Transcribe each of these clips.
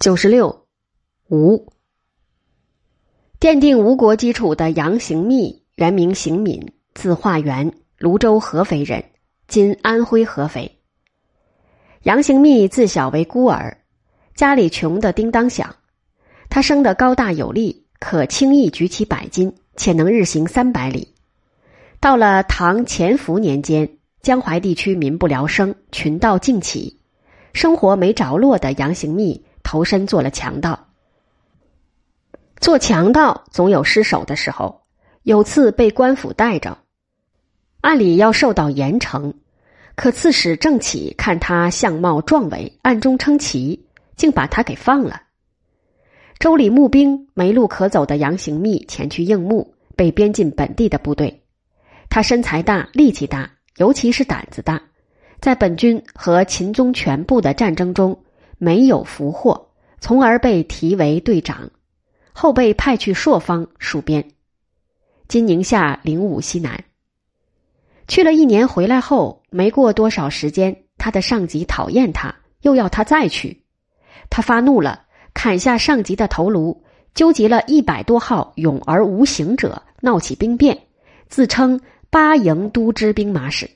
九十六，吴。奠定吴国基础的杨行密，原名行敏，字化元，泸州合肥人，今安徽合肥。杨行密自小为孤儿，家里穷得叮当响。他生得高大有力，可轻易举起百斤，且能日行三百里。到了唐乾伏年间，江淮地区民不聊生，群盗尽起，生活没着落的杨行密。投身做了强盗，做强盗总有失手的时候。有次被官府带着，按理要受到严惩，可刺史郑启看他相貌壮伟，暗中称奇，竟把他给放了。周礼募兵没路可走的杨行密前去应募，被编进本地的部队。他身材大，力气大，尤其是胆子大，在本军和秦宗全部的战争中。没有俘获，从而被提为队长，后被派去朔方戍边，今宁夏灵武西南。去了一年，回来后没过多少时间，他的上级讨厌他，又要他再去，他发怒了，砍下上级的头颅，纠集了一百多号勇而无形者，闹起兵变，自称八营都知兵马使。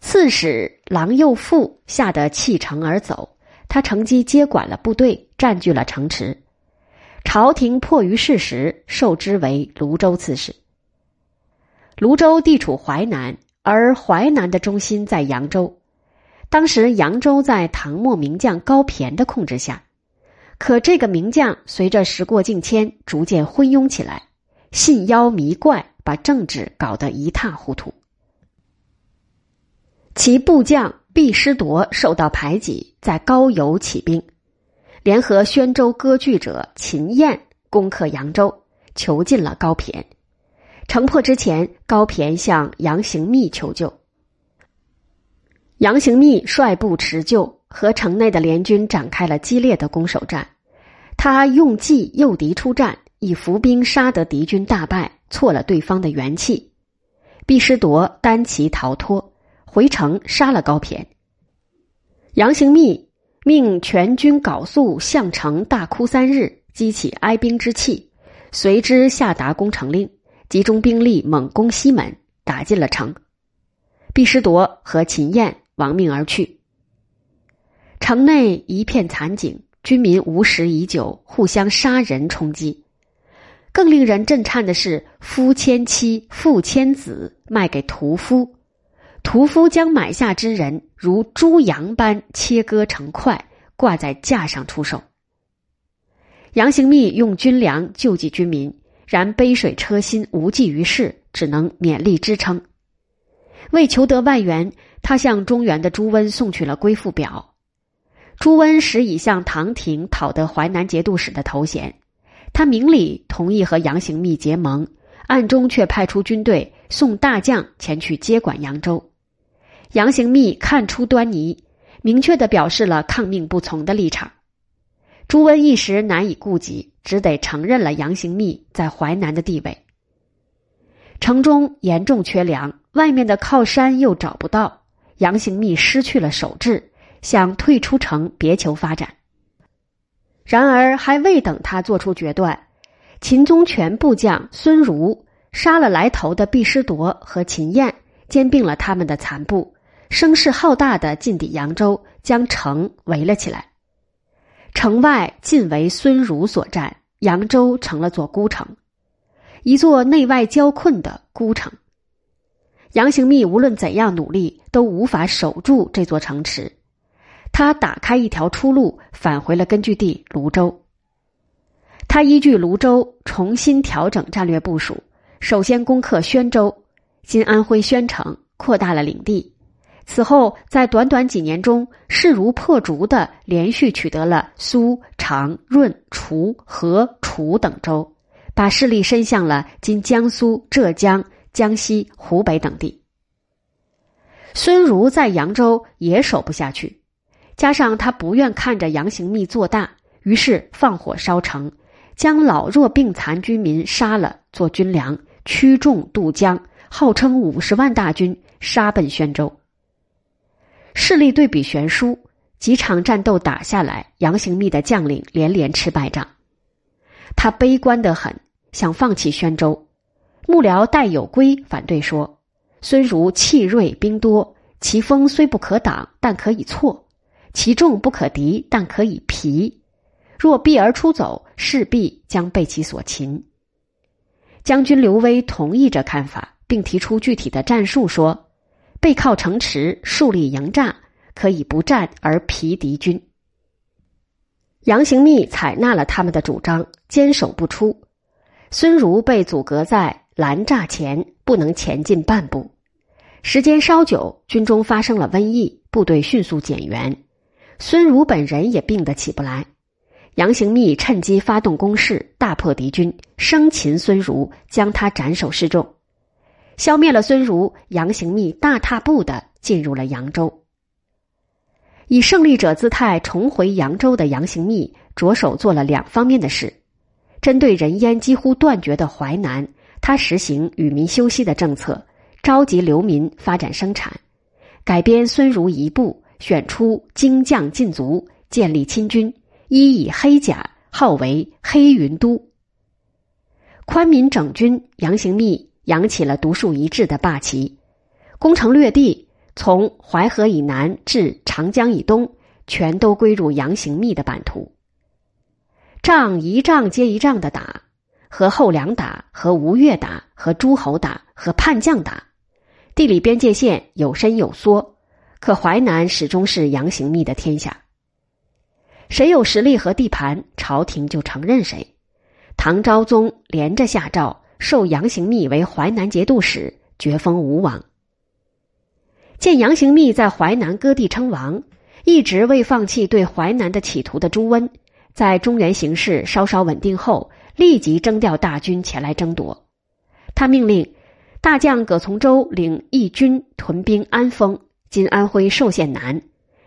刺史郎右父吓得弃城而走。他乘机接管了部队，占据了城池。朝廷迫于事实，授之为泸州刺史。泸州地处淮南，而淮南的中心在扬州。当时扬州在唐末名将高骈的控制下，可这个名将随着时过境迁，逐渐昏庸起来，信妖迷怪，把政治搞得一塌糊涂。其部将。毕师铎受到排挤，在高邮起兵，联合宣州割据者秦燕攻克扬州，囚禁了高骈。城破之前，高骈向杨行密求救。杨行密率部持救，和城内的联军展开了激烈的攻守战。他用计诱敌出战，以伏兵杀得敌军大败，挫了对方的元气。毕师铎单骑逃脱。回城杀了高骈。杨行密命全军缟素向城大哭三日，激起哀兵之气，随之下达攻城令，集中兵力猛攻西门，打进了城。毕师铎和秦燕亡命而去。城内一片惨景，军民无食已久，互相杀人冲击。更令人震颤的是，夫牵妻，妇牵子，卖给屠夫。屠夫将买下之人如猪羊般切割成块，挂在架上出售。杨行密用军粮救济军民，然杯水车薪，无济于事，只能勉力支撑。为求得外援，他向中原的朱温送去了归附表。朱温时已向唐廷讨得淮南节度使的头衔，他明里同意和杨行密结盟，暗中却派出军队送大将前去接管扬州。杨行密看出端倪，明确的表示了抗命不从的立场。朱温一时难以顾及，只得承认了杨行密在淮南的地位。城中严重缺粮，外面的靠山又找不到，杨行密失去了守志，想退出城别求发展。然而还未等他做出决断，秦宗权部将孙儒杀了来投的毕师铎和秦燕，兼并了他们的残部。声势浩大的进抵扬州，将城围了起来。城外尽为孙儒所占，扬州成了座孤城，一座内外交困的孤城。杨行密无论怎样努力，都无法守住这座城池。他打开一条出路，返回了根据地泸州。他依据泸州重新调整战略部署，首先攻克宣州（今安徽宣城），扩大了领地。此后，在短短几年中，势如破竹的连续取得了苏、常、润、滁、河、楚等州，把势力伸向了今江苏、浙江、江西、湖北等地。孙儒在扬州也守不下去，加上他不愿看着杨行密做大，于是放火烧城，将老弱病残军民杀了做军粮，驱众渡江，号称五十万大军杀奔宣州。势力对比悬殊，几场战斗打下来，杨行密的将领连连吃败仗，他悲观得很，想放弃宣州。幕僚戴有圭反对说：“孙儒气锐兵多，其锋虽不可挡，但可以挫；其众不可敌，但可以疲。若避而出走，势必将被其所擒。”将军刘威同意这看法，并提出具体的战术，说：“背靠城池，树立营栅。”可以不战而疲敌军。杨行密采纳了他们的主张，坚守不出。孙儒被阻隔在拦栅前，不能前进半步。时间稍久，军中发生了瘟疫，部队迅速减员。孙儒本人也病得起不来。杨行密趁机发动攻势，大破敌军，生擒孙儒，将他斩首示众。消灭了孙儒，杨行密大踏步的进入了扬州。以胜利者姿态重回扬州的杨行密，着手做了两方面的事：针对人烟几乎断绝的淮南，他实行与民休息的政策，召集流民发展生产；改编孙儒一部，选出精将劲卒，建立亲军，一以黑甲，号为黑云都。宽民整军，杨行密扬起了独树一帜的霸旗，攻城略地。从淮河以南至长江以东，全都归入杨行密的版图。仗一仗接一仗的打，和后梁打，和吴越打，和诸侯打，和叛将打，地理边界线有伸有缩，可淮南始终是杨行密的天下。谁有实力和地盘，朝廷就承认谁。唐昭宗连着下诏，授杨行密为淮南节度使，爵封吴王。见杨行密在淮南割地称王，一直未放弃对淮南的企图的朱温，在中原形势稍稍稳定后，立即征调大军前来争夺。他命令大将葛从周领义军屯兵安丰（今安徽寿县南），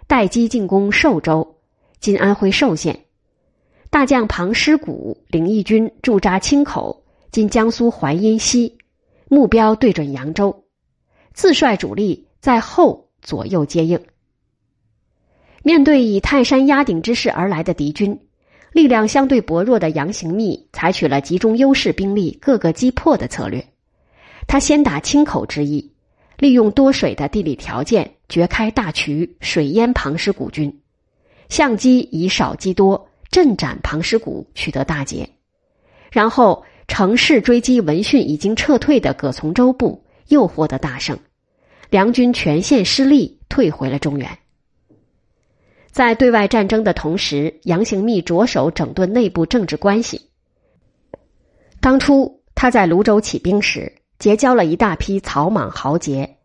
待机进攻寿州（今安徽寿县）。大将庞师古领义军驻扎青口（今江苏淮阴西），目标对准扬州，自率主力。在后左右接应。面对以泰山压顶之势而来的敌军，力量相对薄弱的杨行密采取了集中优势兵力、各个击破的策略。他先打青口之役，利用多水的地理条件，掘开大渠，水淹庞师古军，相机以少击多，阵斩庞师古，取得大捷。然后乘势追击闻讯已经撤退的葛从周部，又获得大胜。梁军全线失利，退回了中原。在对外战争的同时，杨行密着手整顿内部政治关系。当初他在泸州起兵时，结交了一大批草莽豪杰，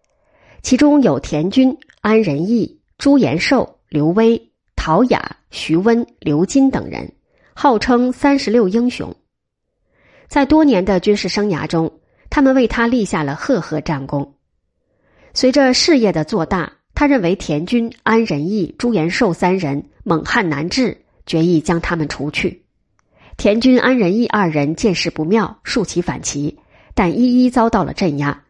其中有田军、安仁义、朱延寿、刘威、陶雅、徐温、刘金等人，号称三十六英雄。在多年的军事生涯中，他们为他立下了赫赫战功。随着事业的做大，他认为田军、安仁义、朱延寿三人猛悍难治，决意将他们除去。田军、安仁义二人见势不妙，竖起反旗，但一一遭到了镇压。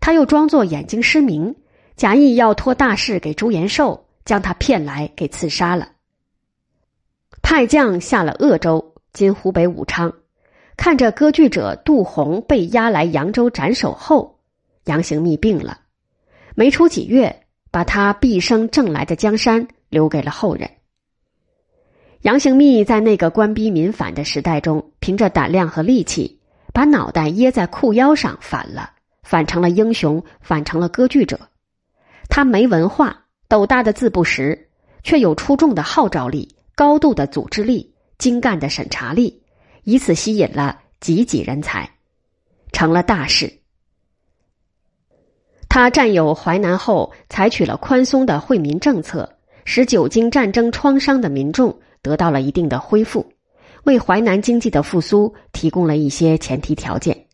他又装作眼睛失明，假意要托大事给朱延寿，将他骗来给刺杀了。派将下了鄂州（今湖北武昌），看着割据者杜洪被押来扬州斩首后，杨行密病了。没出几月，把他毕生挣来的江山留给了后人。杨行密在那个官逼民反的时代中，凭着胆量和力气，把脑袋掖在裤腰上反了，反成了英雄，反成了割据者。他没文化，斗大的字不识，却有出众的号召力、高度的组织力、精干的审查力，以此吸引了济济人才，成了大事。他占有淮南后，采取了宽松的惠民政策，使久经战争创伤的民众得到了一定的恢复，为淮南经济的复苏提供了一些前提条件。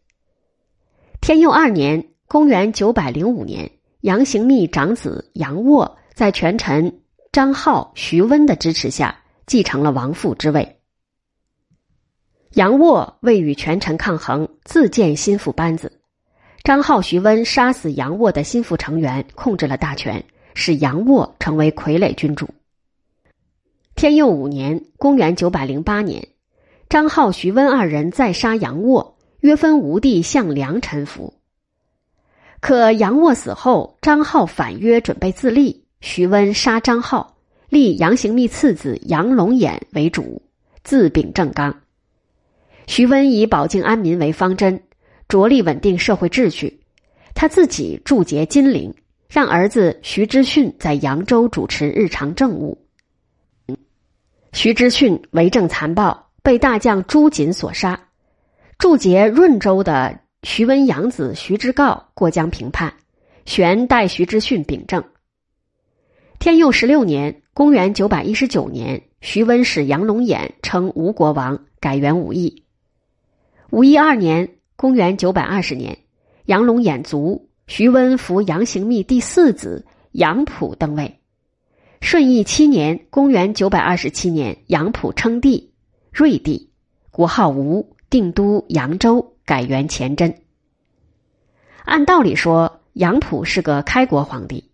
天佑二年（公元905年），杨行密长子杨沃在权臣张浩、徐温的支持下继承了王父之位。杨沃为与权臣抗衡，自建心腹班子。张浩、徐温杀死杨沃的心腹成员，控制了大权，使杨沃成为傀儡君主。天佑五年（公元908年），张浩、徐温二人再杀杨沃，约分吴地向梁臣服。可杨沃死后，张浩反约，准备自立。徐温杀张浩，立杨行密次子杨龙衍为主，自秉正刚。徐温以保境安民为方针，着力稳定社会秩序。他自己驻节金陵，让儿子徐知训在扬州主持日常政务。徐知训为政残暴，被大将朱瑾所杀。驻节润州的徐温养子徐知诰过江平叛，玄代徐知训秉政。天佑十六年（公元919年），徐温使杨龙衍称吴国王，改元武义。五一二年（公元920年），杨龙眼卒，徐温扶杨行密第四子杨溥登位。顺义七年（公元927年），杨溥称帝，睿帝，国号吴，定都扬州，改元虔真。按道理说，杨溥是个开国皇帝，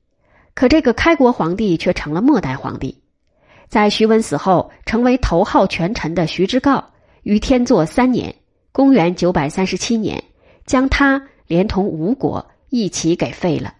可这个开国皇帝却成了末代皇帝。在徐温死后，成为头号权臣的徐知诰于天作三年（公元九百三十七年），将他连同吴国一起给废了。